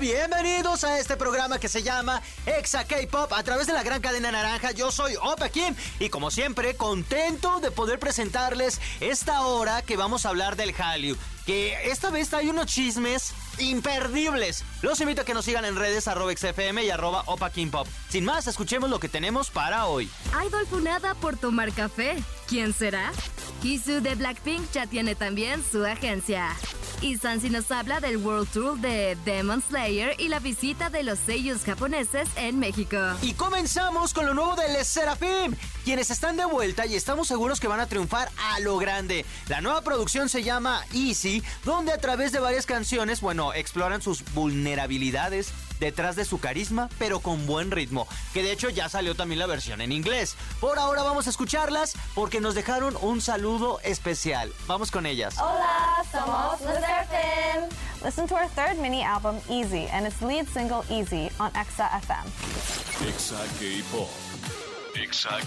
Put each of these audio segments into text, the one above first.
bienvenidos a este programa que se llama Exa K-Pop a través de la gran cadena naranja. Yo soy Opa Kim y como siempre contento de poder presentarles esta hora que vamos a hablar del Hallyu. Que esta vez hay unos chismes imperdibles. Los invito a que nos sigan en redes arroba XFM y arroba Opa Kim Pop. Sin más, escuchemos lo que tenemos para hoy. Idol funada por tomar café. ¿Quién será? Kisu de Blackpink ya tiene también su agencia. Y Sansi nos habla del World Tour de Demon Slayer y la visita de los sellos japoneses en México. Y comenzamos con lo nuevo de Les Serafim, quienes están de vuelta y estamos seguros que van a triunfar a lo grande. La nueva producción se llama Easy, donde a través de varias canciones, bueno, exploran sus vulnerabilidades detrás de su carisma, pero con buen ritmo, que de hecho ya salió también la versión en inglés. Por ahora vamos a escucharlas porque nos dejaron un saludo especial. Vamos con ellas. Hola, somos Serafim. Listen to our third mini album, Easy, and its lead single, Easy, on Exa FM. Exa K-Pop. Exa.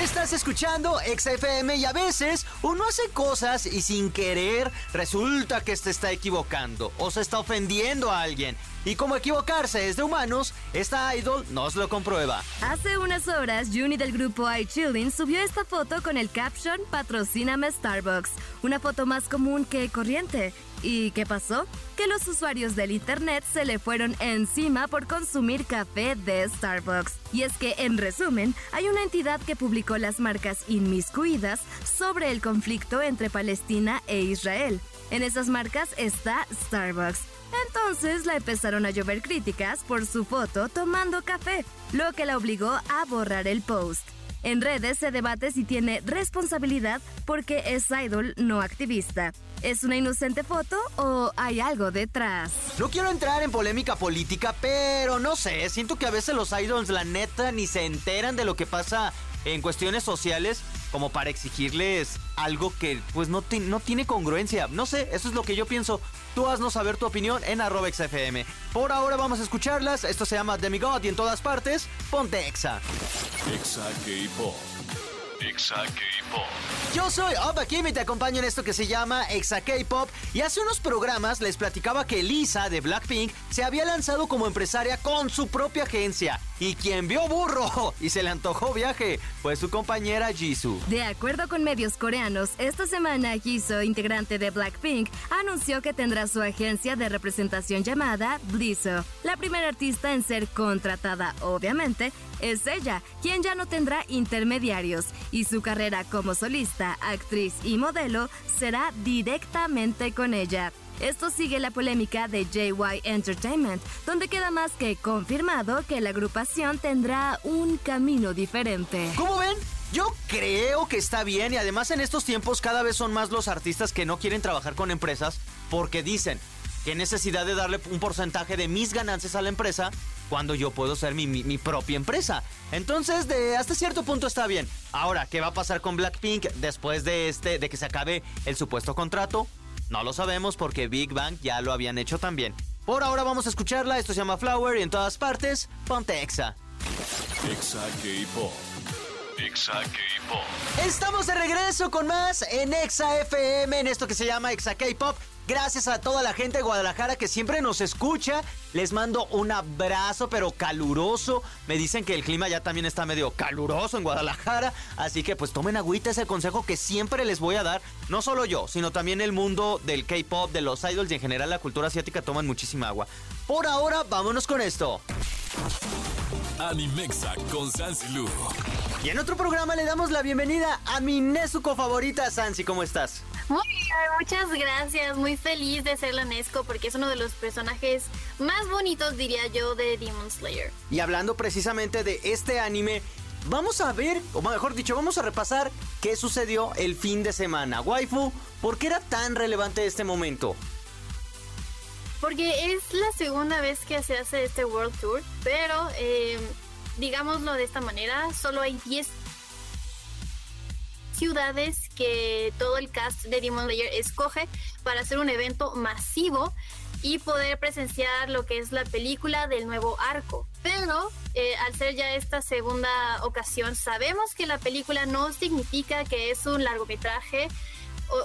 Estás escuchando XFM y a veces uno hace cosas y sin querer resulta que se está equivocando o se está ofendiendo a alguien. Y como equivocarse es de humanos, esta idol nos lo comprueba. Hace unas horas, Juni del grupo iChillin subió esta foto con el caption Patrocíname Starbucks, una foto más común que corriente. ¿Y qué pasó? Que los usuarios del internet se le fueron encima por consumir café de Starbucks. Y es que, en resumen, hay una entidad que publicó las marcas inmiscuidas sobre el conflicto entre Palestina e Israel. En esas marcas está Starbucks. Entonces la empezaron a llover críticas por su foto tomando café, lo que la obligó a borrar el post. En redes se debate si tiene responsabilidad porque es idol no activista. ¿Es una inocente foto o hay algo detrás? No quiero entrar en polémica política, pero no sé, siento que a veces los idols la neta ni se enteran de lo que pasa en cuestiones sociales como para exigirles algo que pues no, no tiene congruencia. No sé, eso es lo que yo pienso. Tú haznos saber tu opinión en arroba XFM. Por ahora vamos a escucharlas. Esto se llama Demigod y en todas partes, ponte Exa. Exa K-Pop. Exa K-Pop. Yo soy Opa Kim y te acompaño en esto que se llama Exa K-Pop. Y hace unos programas les platicaba que Lisa de Blackpink se había lanzado como empresaria con su propia agencia. Y quien vio burro y se le antojó viaje fue su compañera Jisoo. De acuerdo con medios coreanos, esta semana Jisoo, integrante de Blackpink, anunció que tendrá su agencia de representación llamada Blizzo. La primera artista en ser contratada, obviamente, es ella, quien ya no tendrá intermediarios, y su carrera como solista, actriz y modelo será directamente con ella. Esto sigue la polémica de JY Entertainment, donde queda más que confirmado que la agrupación tendrá un camino diferente. ¿Cómo ven? Yo creo que está bien y además en estos tiempos cada vez son más los artistas que no quieren trabajar con empresas porque dicen qué necesidad de darle un porcentaje de mis ganancias a la empresa cuando yo puedo ser mi, mi- mi propia empresa. Entonces, de hasta cierto punto está bien. Ahora, ¿qué va a pasar con Blackpink después de este, de que se acabe el supuesto contrato? No lo sabemos porque Big Bang ya lo habían hecho también. Por ahora vamos a escucharla, esto se llama Flower y en todas partes, ponte Exa. Exa K-Pop. Exa K-Pop. Estamos de regreso con más en Exa FM, en esto que se llama Exa K-Pop. Gracias a toda la gente de Guadalajara que siempre nos escucha. Les mando un abrazo, pero caluroso. Me dicen que el clima ya también está medio caluroso en Guadalajara. Así que pues tomen agüita, es el consejo que siempre les voy a dar. No solo yo, sino también el mundo del K-Pop, de los idols y en general la cultura asiática toman muchísima agua. Por ahora, vámonos con esto. Animexa con Sansi Lu. Y en otro programa le damos la bienvenida a mi Nezuko favorita, Sansi. ¿Cómo estás? Muy bien, muchas gracias. Muy feliz de ser la Nesco porque es uno de los personajes más bonitos, diría yo, de Demon Slayer. Y hablando precisamente de este anime, vamos a ver, o mejor dicho, vamos a repasar qué sucedió el fin de semana. Waifu, ¿por qué era tan relevante este momento? Porque es la segunda vez que se hace este World Tour, pero eh, digámoslo de esta manera, solo hay 10 ciudades que todo el cast de Demon Slayer escoge para hacer un evento masivo y poder presenciar lo que es la película del nuevo arco. Pero eh, al ser ya esta segunda ocasión, sabemos que la película no significa que es un largometraje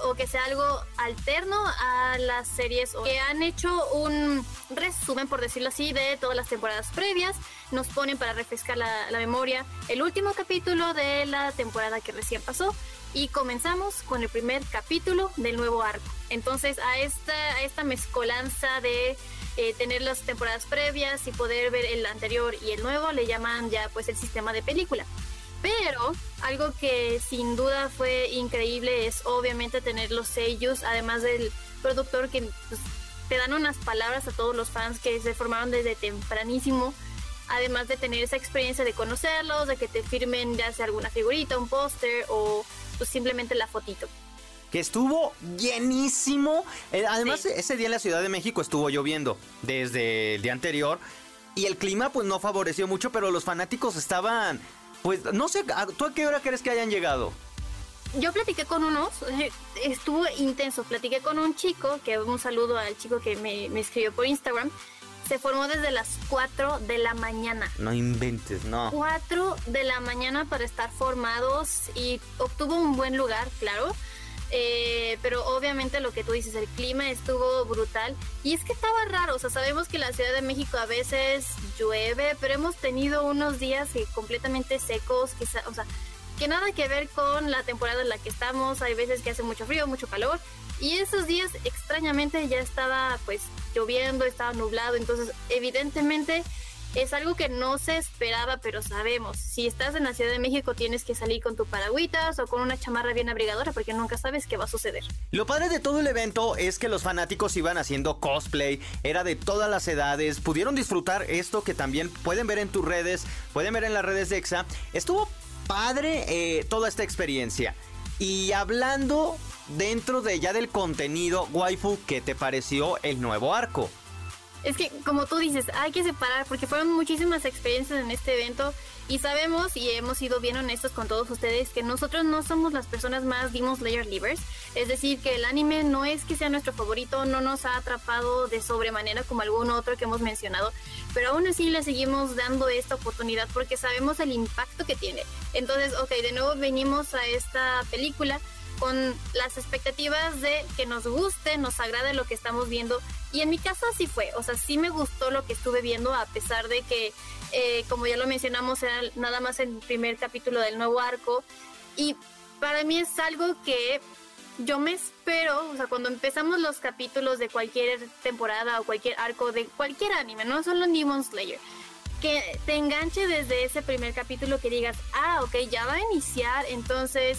o, que sea algo alterno a las series que han hecho un resumen, por decirlo así, de todas las temporadas previas. Nos ponen para refrescar la, la memoria el último capítulo de la temporada que recién pasó y comenzamos con el primer capítulo del nuevo arco. Entonces a esta, a esta mezcolanza de eh, tener las temporadas previas y poder ver el anterior y el nuevo le llaman ya pues el sistema de película. Pero algo que sin duda fue increíble es obviamente tener los sellos, además del productor que pues, te dan unas palabras a todos los fans que se formaron desde tempranísimo, además de tener esa experiencia de conocerlos, de que te firmen ya sea alguna figurita, un póster o pues simplemente la fotito. Que estuvo llenísimo. Eh, además, ese día en la Ciudad de México estuvo lloviendo desde el día anterior. Y el clima pues no favoreció mucho, pero los fanáticos estaban... Pues no sé, ¿tú a qué hora crees que hayan llegado? Yo platiqué con unos, eh, estuvo intenso, platiqué con un chico, que un saludo al chico que me, me escribió por Instagram, se formó desde las 4 de la mañana. No inventes, no. 4 de la mañana para estar formados y obtuvo un buen lugar, claro. Eh, pero obviamente lo que tú dices, el clima estuvo brutal. Y es que estaba raro, o sea, sabemos que la Ciudad de México a veces llueve, pero hemos tenido unos días completamente secos, quizá, o sea, que nada que ver con la temporada en la que estamos. Hay veces que hace mucho frío, mucho calor. Y esos días extrañamente ya estaba pues lloviendo, estaba nublado, entonces evidentemente es algo que no se esperaba, pero sabemos, si estás en la Ciudad de México tienes que salir con tu paragüitas o con una chamarra bien abrigadora porque nunca sabes qué va a suceder. Lo padre de todo el evento es que los fanáticos iban haciendo cosplay, era de todas las edades, pudieron disfrutar esto que también pueden ver en tus redes, pueden ver en las redes de EXA. Estuvo padre eh, toda esta experiencia. Y hablando dentro de ya del contenido, waifu, ¿qué te pareció el nuevo arco? Es que, como tú dices, hay que separar porque fueron muchísimas experiencias en este evento y sabemos y hemos sido bien honestos con todos ustedes que nosotros no somos las personas más Demon Slayer livers. Es decir, que el anime no es que sea nuestro favorito, no nos ha atrapado de sobremanera como algún otro que hemos mencionado, pero aún así le seguimos dando esta oportunidad porque sabemos el impacto que tiene. Entonces, ok, de nuevo venimos a esta película con las expectativas de que nos guste, nos agrade lo que estamos viendo. Y en mi caso así fue, o sea, sí me gustó lo que estuve viendo a pesar de que, eh, como ya lo mencionamos, era nada más el primer capítulo del nuevo arco. Y para mí es algo que yo me espero, o sea, cuando empezamos los capítulos de cualquier temporada o cualquier arco de cualquier anime, no solo Demon Slayer, que te enganche desde ese primer capítulo que digas, ah, ok, ya va a iniciar, entonces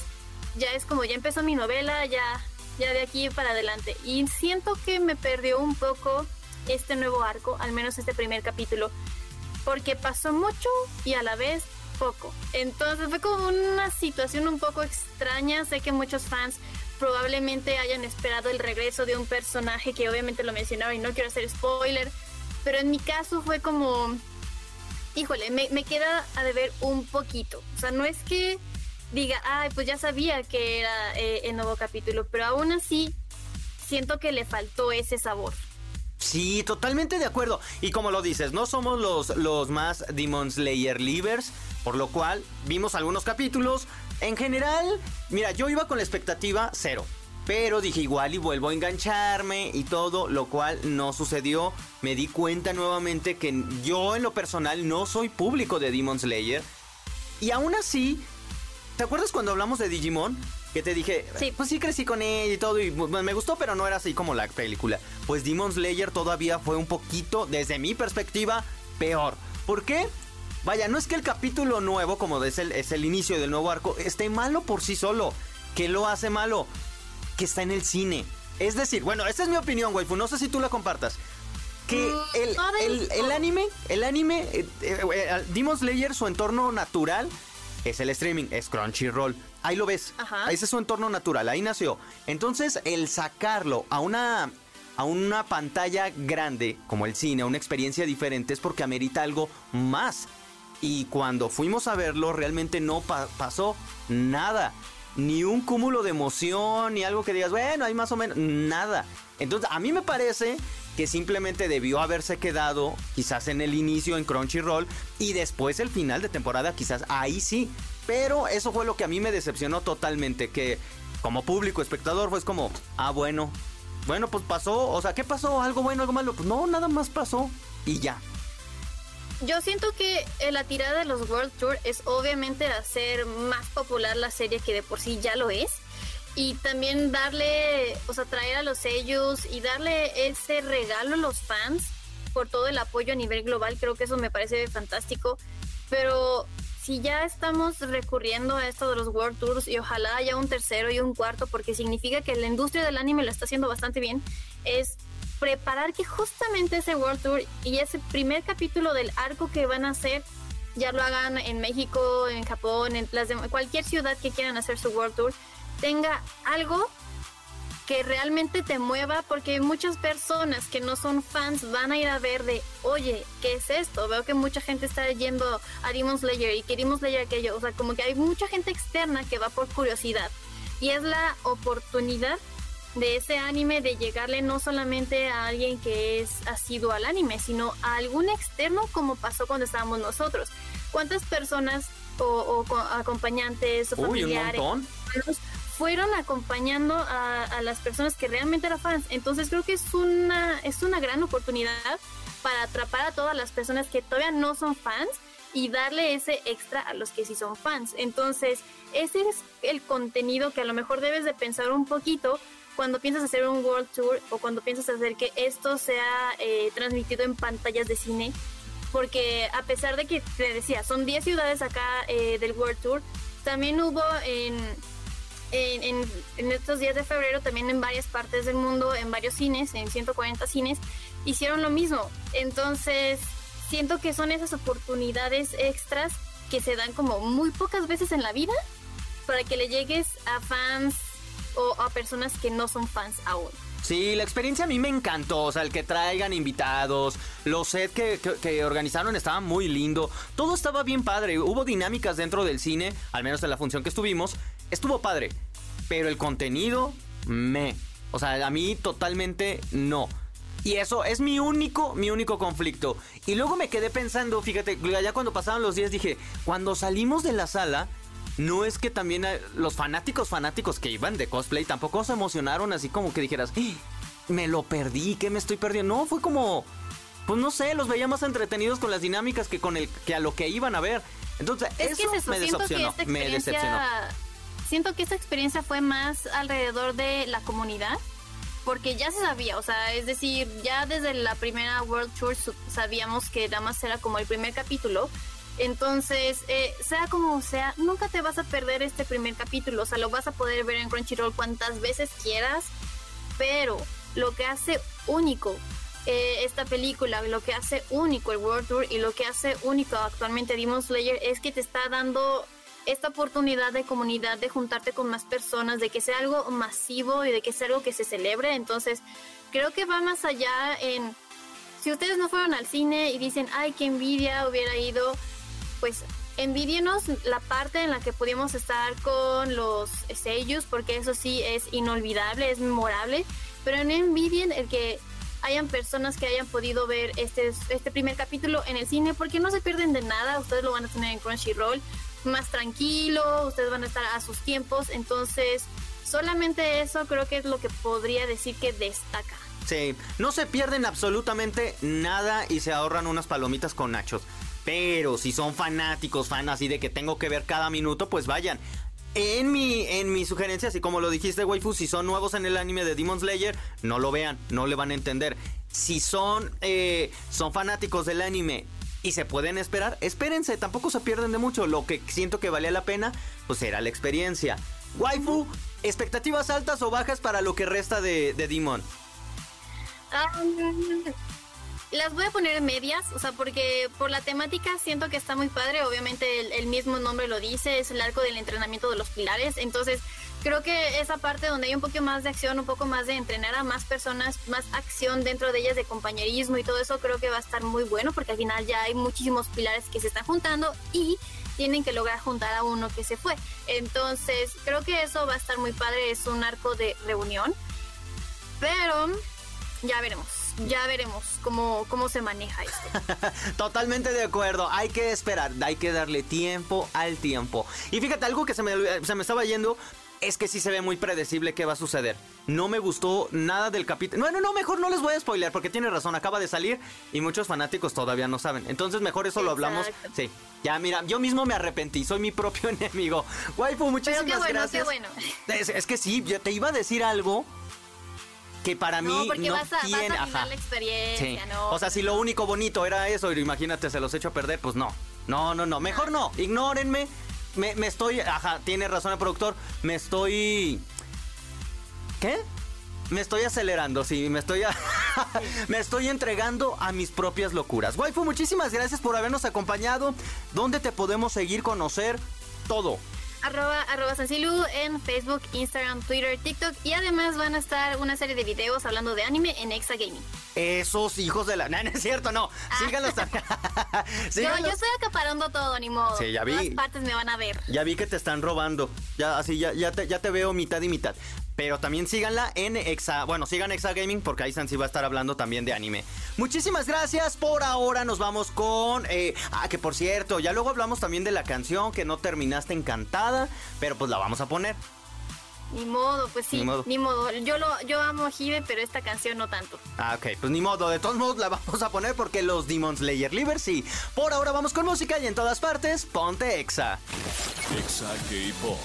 ya es como ya empezó mi novela, ya, ya de aquí para adelante. Y siento que me perdió un poco este nuevo arco, al menos este primer capítulo, porque pasó mucho y a la vez poco. Entonces fue como una situación un poco extraña. Sé que muchos fans probablemente hayan esperado el regreso de un personaje que obviamente lo mencionaba y no quiero hacer spoiler, pero en mi caso fue como, híjole, me, me queda a deber un poquito. O sea, no es que diga, ay, pues ya sabía que era eh, el nuevo capítulo, pero aún así siento que le faltó ese sabor. Sí, totalmente de acuerdo. Y como lo dices, no somos los, los más Demon Slayer livers, por lo cual vimos algunos capítulos. En general, mira, yo iba con la expectativa cero. Pero dije igual y vuelvo a engancharme y todo, lo cual no sucedió. Me di cuenta nuevamente que yo en lo personal no soy público de Demon Slayer. Y aún así, ¿Te acuerdas cuando hablamos de Digimon? Que te dije, sí. pues sí crecí con ella y todo, y me gustó, pero no era así como la película. Pues Demon Slayer todavía fue un poquito, desde mi perspectiva, peor. ¿Por qué? Vaya, no es que el capítulo nuevo, como es el, es el inicio del nuevo arco, esté malo por sí solo. ¿Qué lo hace malo? Que está en el cine. Es decir, bueno, esa es mi opinión, waifu. No sé si tú la compartas. Que mm, el, el, anime, el anime, eh, eh, eh, Demon Slayer, su entorno natural es el streaming, es Crunchyroll. Ahí lo ves. Ajá. Ese es su entorno natural, ahí nació. Entonces, el sacarlo a una a una pantalla grande como el cine, a una experiencia diferente es porque amerita algo más. Y cuando fuimos a verlo realmente no pasó nada. ni un cúmulo de emoción, ni algo que digas, bueno, hay más o menos, nada. Entonces, a mí me parece que simplemente debió haberse quedado quizás en el inicio en Crunchyroll y después el final de temporada quizás ahí sí. Pero eso fue lo que a mí me decepcionó totalmente, que como público espectador fue como, ah bueno, bueno pues pasó, o sea, ¿qué pasó? ¿Algo bueno, algo malo? Pues no, nada más pasó y ya. Yo siento que eh, la tirada de los World Tour es obviamente hacer más popular la serie que de por sí ya lo es. Y también darle, o sea, traer a los sellos y darle ese regalo a los fans por todo el apoyo a nivel global. Creo que eso me parece fantástico. Pero si ya estamos recurriendo a esto de los World Tours y ojalá haya un tercero y un cuarto, porque significa que la industria del anime lo está haciendo bastante bien, es preparar que justamente ese World Tour y ese primer capítulo del arco que van a hacer ya lo hagan en México, en Japón, en las cualquier ciudad que quieran hacer su World Tour, tenga algo que realmente te mueva porque muchas personas que no son fans van a ir a ver de, oye, ¿qué es esto? Veo que mucha gente está yendo a Demon Slayer y que Demon Slayer aquello, o sea, como que hay mucha gente externa que va por curiosidad y es la oportunidad de ese anime de llegarle no solamente a alguien que es asiduo al anime, sino a algún externo como pasó cuando estábamos nosotros. ¿Cuántas personas o, acompañantes o familiares fueron acompañando a, las personas que realmente eran fans? Entonces creo que es una, es una gran oportunidad para atrapar a todas las personas que todavía no son fans y darle ese extra a los que sí son fans. Entonces, ese es el contenido que a lo mejor debes de pensar un poquito cuando piensas hacer un World Tour o cuando piensas hacer que esto sea eh, transmitido en pantallas de cine, porque a pesar de que te decía, son 10 ciudades acá eh, del World Tour, también hubo en, en, en, estos días de febrero, también en varias partes del mundo, en varios cines, en 140 cines, hicieron lo mismo. Entonces, siento que son esas oportunidades extras que se dan como muy pocas veces en la vida para que le llegues a fans o a personas que no son fans aún. Sí, la experiencia a mí me encantó, o sea, el que traigan invitados, los sets que, que, organizaron estaban muy lindo, todo estaba bien padre, hubo dinámicas dentro del cine, al menos en la función que estuvimos, estuvo padre, pero el contenido, me, o sea, a mí totalmente no. Y eso es mi único, mi único conflicto. Y luego me quedé pensando, fíjate, ya cuando pasaban los días dije, cuando salimos de la sala, no es que también los fanáticos fanáticos que iban de cosplay tampoco se emocionaron así como que dijeras, ¡Ah! me lo perdí, ¿qué me estoy perdiendo? No, fue como, pues no sé, los veía más entretenidos con las dinámicas que con el que a lo que iban a ver. Entonces, eso, me decepcionó, me decepcionó. Siento que esta experiencia fue más alrededor de la comunidad porque ya se sabía, o sea, es decir, ya desde la primera World Tour sabíamos que nada más era como el primer capítulo entonces, eh, sea como sea, nunca te vas a perder este primer capítulo. O sea, lo vas a poder ver en Crunchyroll cuantas veces quieras. Pero lo que hace único eh, esta película, lo que hace único el World Tour y lo que hace único actualmente Demon Slayer es que te está dando esta oportunidad de comunidad, de juntarte con más personas, de que sea algo masivo y de que sea algo que se celebre. Entonces, creo que va más allá en... Si ustedes no fueron al cine y dicen, ay, qué envidia hubiera ido pues envidienos la parte en la que pudimos estar con los sellos, porque eso sí es inolvidable, es memorable, pero no envidien el que hayan personas que hayan podido ver este, este primer capítulo en el cine, porque no se pierden de nada, ustedes lo van a tener en Crunchyroll más tranquilo, ustedes van a estar a sus tiempos, entonces solamente eso creo que es lo que podría decir que destaca. Sí, no se pierden absolutamente nada y se ahorran unas palomitas con nachos. Pero si son fanáticos, fan así de que tengo que ver cada minuto, pues vayan. En mi, en mi sugerencia, así como lo dijiste, waifu, si son nuevos en el anime de Demon Slayer, no lo vean, no le van a entender. Si son, eh, son fanáticos del anime y se pueden esperar, espérense, tampoco se pierden de mucho. Lo que siento que valía la pena, pues era la experiencia. Waifu, ¿expectativas altas o bajas para lo que resta de, de Demon? Las voy a poner en medias, o sea, porque por la temática siento que está muy padre. Obviamente el, mismo nombre lo dice, es el arco del entrenamiento de los pilares. Entonces, creo que esa parte donde hay un poco más de acción, un poco más de entrenar a más personas, más acción dentro de ellas, de compañerismo y todo eso, creo que va a estar muy bueno, porque al final ya hay muchísimos pilares que se están juntando y tienen que lograr juntar a uno que se fue. Entonces, creo que eso va a estar muy padre, es un arco de reunión. Pero ya veremos, ya veremos cómo, cómo se maneja esto. Totalmente de acuerdo, hay que esperar, hay que darle tiempo al tiempo. Y fíjate, algo que se me, se me estaba yendo, es que sí se ve muy predecible qué va a suceder. No me gustó nada del capítulo. Bueno, no, mejor no les voy a spoiler porque tiene razón, acaba de salir y muchos fanáticos todavía no saben. Entonces mejor eso lo hablamos. Sí, ya mira, yo mismo me arrepentí, soy mi propio enemigo. Waifu, muchísimas Pero qué bueno, gracias. Qué bueno. Es, es, que sí, yo te iba a decir algo que para no, mí porque no vas a, tiene, vas a ajá. la experiencia, Sí. ¿no? O sea, si lo único bonito era eso, y imagínate, se los echo a perder, pues no. No, no, no. Mejor no. Ignórenme. Me, estoy. Ajá, tiene razón el productor. Me estoy. ¿Qué? Me estoy acelerando, sí, me estoy, me estoy entregando a mis propias locuras. Waifu, muchísimas gracias por habernos acompañado. ¿Dónde te podemos seguir, conocer todo? Arroba, arroba Sansilu en Facebook, Instagram, Twitter, TikTok y además van a estar una serie de videos hablando de anime en Exa Gaming. Esos hijos de la... No, no es cierto, no. Síganlos. Yo, Síganlos. yo estoy acaparando todo, ni modo. Sí, ya vi. Todas partes me van a ver. Ya vi que te están robando. Ya así ya, ya, te, ya te veo mitad y mitad. Pero también síganla en Exa. Bueno, sigan Exa Gaming porque ahí Sansi va a estar hablando también de anime. Muchísimas gracias. Por ahora nos vamos con. eh, ah, que por cierto, ya luego hablamos también de la canción que no terminaste encantada. Pero pues la vamos a poner. Ni modo, pues sí, Ni ni modo. modo. Yo lo, yo amo Hibe, pero esta canción no tanto. Ah, ok, pues ni modo, de todos modos la vamos a poner porque los Demon Slayer Livers sí. Por ahora vamos con música y en todas partes, ponte Exa. Exa K-Pop.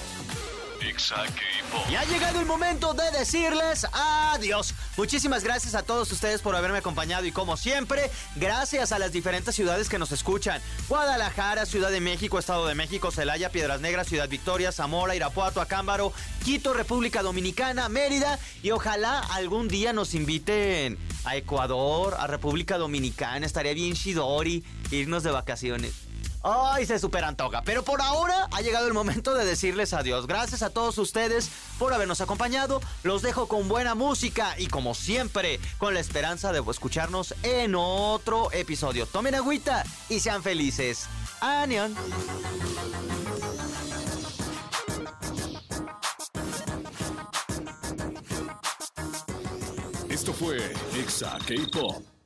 Y ha llegado el momento de decirles adiós. Muchísimas gracias a todos ustedes por haberme acompañado y como siempre, gracias a las diferentes ciudades que nos escuchan. Guadalajara, Ciudad de México, Estado de México, Celaya, Piedras Negras, Ciudad Victoria, Zamora, Irapuato, Acámbaro, Quito, República Dominicana, Mérida y ojalá algún día nos inviten a Ecuador, a República Dominicana. Estaría bien Shidori irnos de vacaciones. Ay, se super antoja. Pero por ahora ha llegado el momento de decirles adiós. Gracias a todos ustedes por habernos acompañado. Los dejo con buena música y como siempre, con la esperanza de escucharnos en otro episodio. Tomen agüita y sean felices. Anion. Esto fue Exa K-Pop.